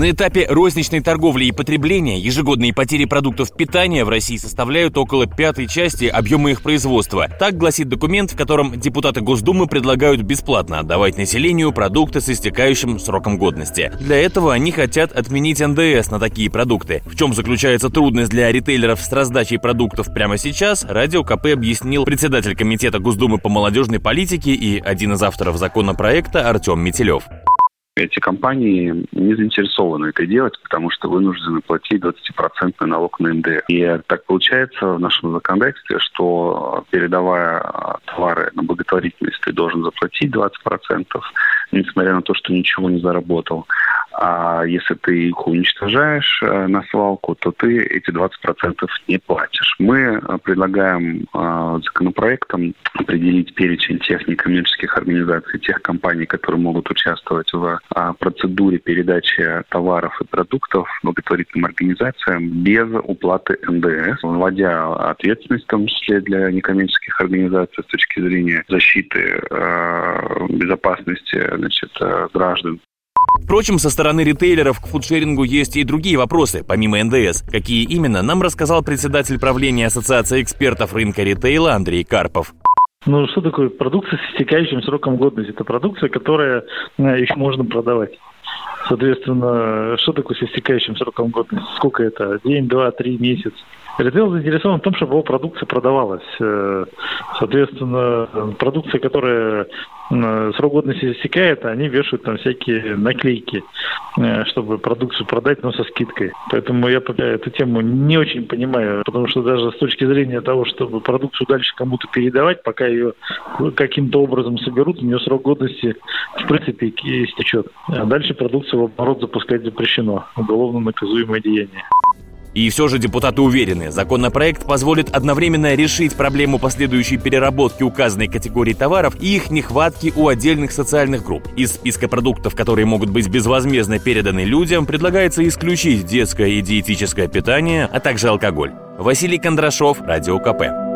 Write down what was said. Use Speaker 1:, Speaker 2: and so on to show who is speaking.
Speaker 1: На этапе розничной торговли и потребления ежегодные потери продуктов питания в России составляют около пятой части объема их производства. Так гласит документ, в котором депутаты Госдумы предлагают бесплатно отдавать населению продукты с истекающим сроком годности. Для этого они хотят отменить НДС на такие продукты. В чем заключается трудность для ритейлеров с раздачей продуктов прямо сейчас, Радио КП объяснил председатель Комитета Госдумы по молодежной политике и один из авторов законопроекта Артем Метелев
Speaker 2: эти компании не заинтересованы это делать, потому что вынуждены платить 20% налог на НДС. И так получается в нашем законодательстве, что передавая товары на благотворительность, ты должен заплатить 20%, несмотря на то, что ничего не заработал. А если ты их уничтожаешь э, на свалку, то ты эти 20% не платишь. Мы э, предлагаем э, законопроектом определить перечень тех некоммерческих организаций, тех компаний, которые могут участвовать в процедуре передачи товаров и продуктов благотворительным организациям без уплаты НДС, вводя ответственность, в том числе для некоммерческих организаций с точки зрения защиты безопасности значит, граждан
Speaker 1: Впрочем, со стороны ритейлеров к фудшерингу есть и другие вопросы, помимо НДС. Какие именно, нам рассказал председатель правления Ассоциации экспертов рынка ритейла Андрей Карпов.
Speaker 3: Ну, что такое продукция с истекающим сроком годности? Это продукция, которая э, еще можно продавать. Соответственно, что такое с истекающим сроком годности? Сколько это? День, два, три, месяц? Ритейл заинтересован в том, чтобы его продукция продавалась. Э, соответственно, продукция, которая срок годности истекает, они вешают там всякие наклейки, э, чтобы продукцию продать, но со скидкой. Поэтому я пока эту тему не очень понимаю, потому что даже с точки зрения того, чтобы продукцию дальше кому-то передавать, пока ее каким-то образом соберут, у нее срок годности в принципе истечет. А дальше продукцию в оборот запускать запрещено. Уголовно наказуемое деяние.
Speaker 1: И все же депутаты уверены, законопроект позволит одновременно решить проблему последующей переработки указанной категории товаров и их нехватки у отдельных социальных групп. Из списка продуктов, которые могут быть безвозмездно переданы людям, предлагается исключить детское и диетическое питание, а также алкоголь. Василий Кондрашов, Радио КП.